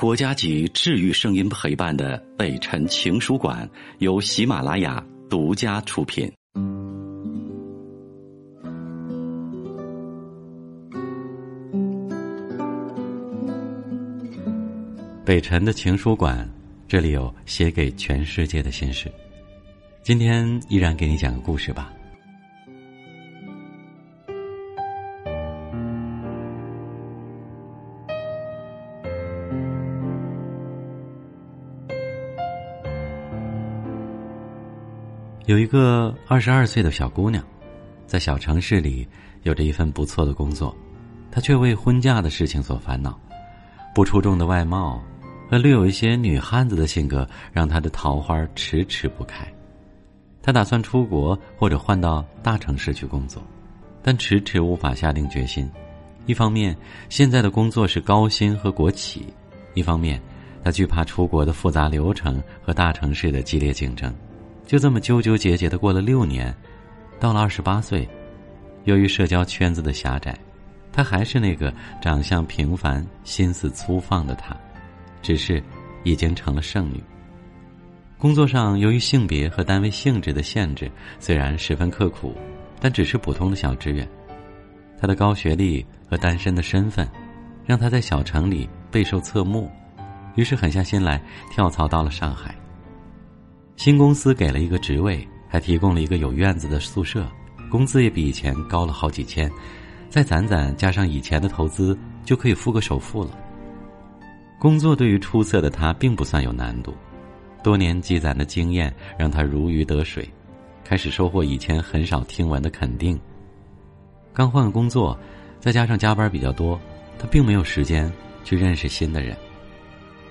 国家级治愈声音陪伴的北辰情书馆由喜马拉雅独家出品。北辰的情书馆，这里有写给全世界的心事。今天依然给你讲个故事吧。有一个二十二岁的小姑娘，在小城市里有着一份不错的工作，她却为婚嫁的事情所烦恼。不出众的外貌和略有一些女汉子的性格，让她的桃花迟迟不开。她打算出国或者换到大城市去工作，但迟迟无法下定决心。一方面，现在的工作是高薪和国企；一方面，她惧怕出国的复杂流程和大城市的激烈竞争。就这么纠纠结结的过了六年，到了二十八岁，由于社交圈子的狭窄，她还是那个长相平凡、心思粗放的她，只是已经成了剩女。工作上由于性别和单位性质的限制，虽然十分刻苦，但只是普通的小职员。她的高学历和单身的身份，让她在小城里备受侧目，于是狠下心来跳槽到了上海。新公司给了一个职位，还提供了一个有院子的宿舍，工资也比以前高了好几千，再攒攒加上以前的投资，就可以付个首付了。工作对于出色的他并不算有难度，多年积攒的经验让他如鱼得水，开始收获以前很少听闻的肯定。刚换个工作，再加上加班比较多，他并没有时间去认识新的人。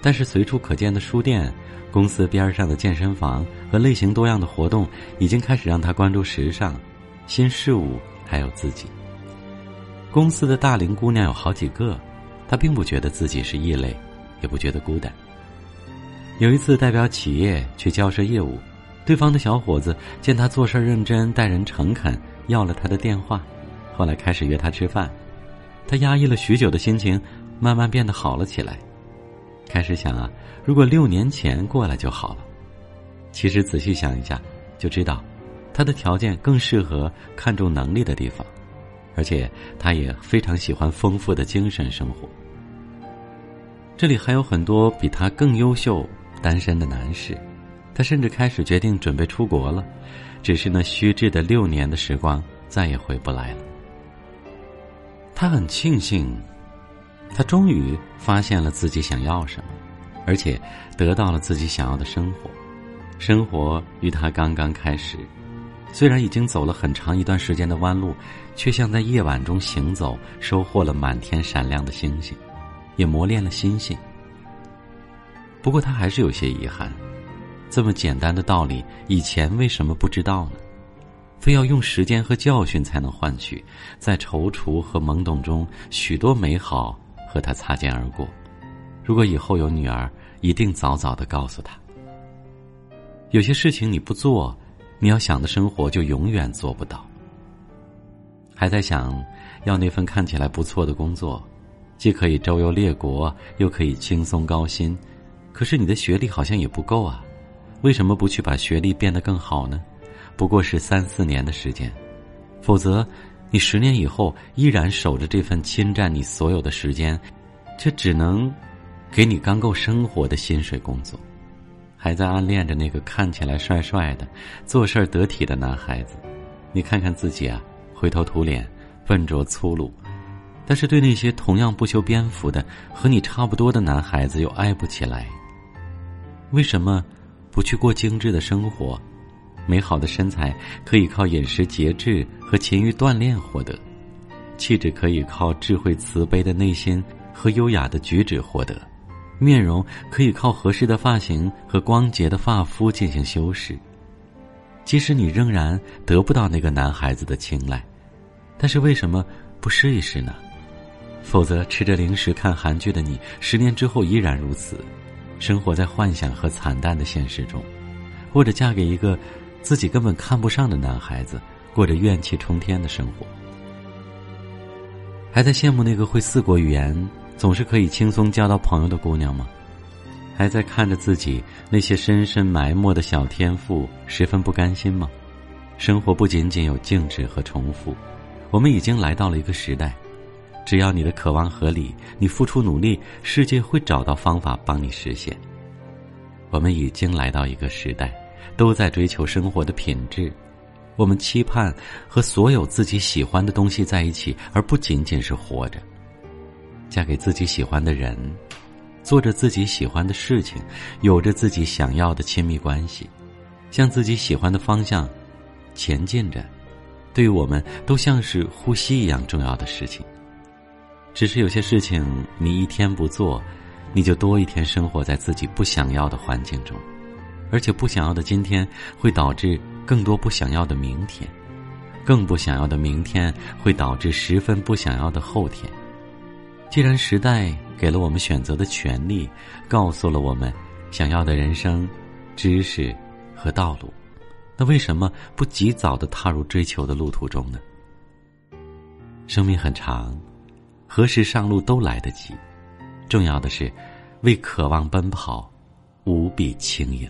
但是随处可见的书店、公司边上的健身房和类型多样的活动，已经开始让他关注时尚、新事物，还有自己。公司的大龄姑娘有好几个，他并不觉得自己是异类，也不觉得孤单。有一次代表企业去交涉业务，对方的小伙子见他做事认真、待人诚恳，要了他的电话，后来开始约他吃饭。他压抑了许久的心情，慢慢变得好了起来。开始想啊，如果六年前过来就好了。其实仔细想一下，就知道，他的条件更适合看重能力的地方，而且他也非常喜欢丰富的精神生活。这里还有很多比他更优秀单身的男士，他甚至开始决定准备出国了，只是那虚掷的六年的时光再也回不来了。他很庆幸。他终于发现了自己想要什么，而且得到了自己想要的生活。生活与他刚刚开始，虽然已经走了很长一段时间的弯路，却像在夜晚中行走，收获了满天闪亮的星星，也磨练了心性。不过他还是有些遗憾，这么简单的道理，以前为什么不知道呢？非要用时间和教训才能换取，在踌躇和懵懂中，许多美好。和他擦肩而过。如果以后有女儿，一定早早的告诉他。有些事情你不做，你要想的生活就永远做不到。还在想要那份看起来不错的工作，既可以周游列国，又可以轻松高薪。可是你的学历好像也不够啊，为什么不去把学历变得更好呢？不过是三四年的时间，否则。你十年以后依然守着这份侵占你所有的时间，却只能给你刚够生活的薪水工作，还在暗恋着那个看起来帅帅的、做事得体的男孩子。你看看自己啊，灰头土脸、笨拙粗鲁，但是对那些同样不修边幅的和你差不多的男孩子又爱不起来。为什么不去过精致的生活？美好的身材可以靠饮食节制和勤于锻炼获得，气质可以靠智慧慈悲的内心和优雅的举止获得，面容可以靠合适的发型和光洁的发肤进行修饰。即使你仍然得不到那个男孩子的青睐，但是为什么不试一试呢？否则，吃着零食看韩剧的你，十年之后依然如此，生活在幻想和惨淡的现实中，或者嫁给一个。自己根本看不上的男孩子，过着怨气冲天的生活，还在羡慕那个会四国语言、总是可以轻松交到朋友的姑娘吗？还在看着自己那些深深埋没的小天赋，十分不甘心吗？生活不仅仅有静止和重复，我们已经来到了一个时代，只要你的渴望合理，你付出努力，世界会找到方法帮你实现。我们已经来到一个时代，都在追求生活的品质，我们期盼和所有自己喜欢的东西在一起，而不仅仅是活着。嫁给自己喜欢的人，做着自己喜欢的事情，有着自己想要的亲密关系，向自己喜欢的方向。前进着，对于我们都像是呼吸一样重要的事情。只是有些事情，你一天不做，你就多一天生活在自己不想要的环境中，而且不想要的今天会导致更多不想要的明天，更不想要的明天会导致十分不想要的后天。既然时代给了我们选择的权利，告诉了我们想要的人生、知识和道路。那为什么不及早的踏入追求的路途中呢？生命很长，何时上路都来得及。重要的是，为渴望奔跑，无比轻盈。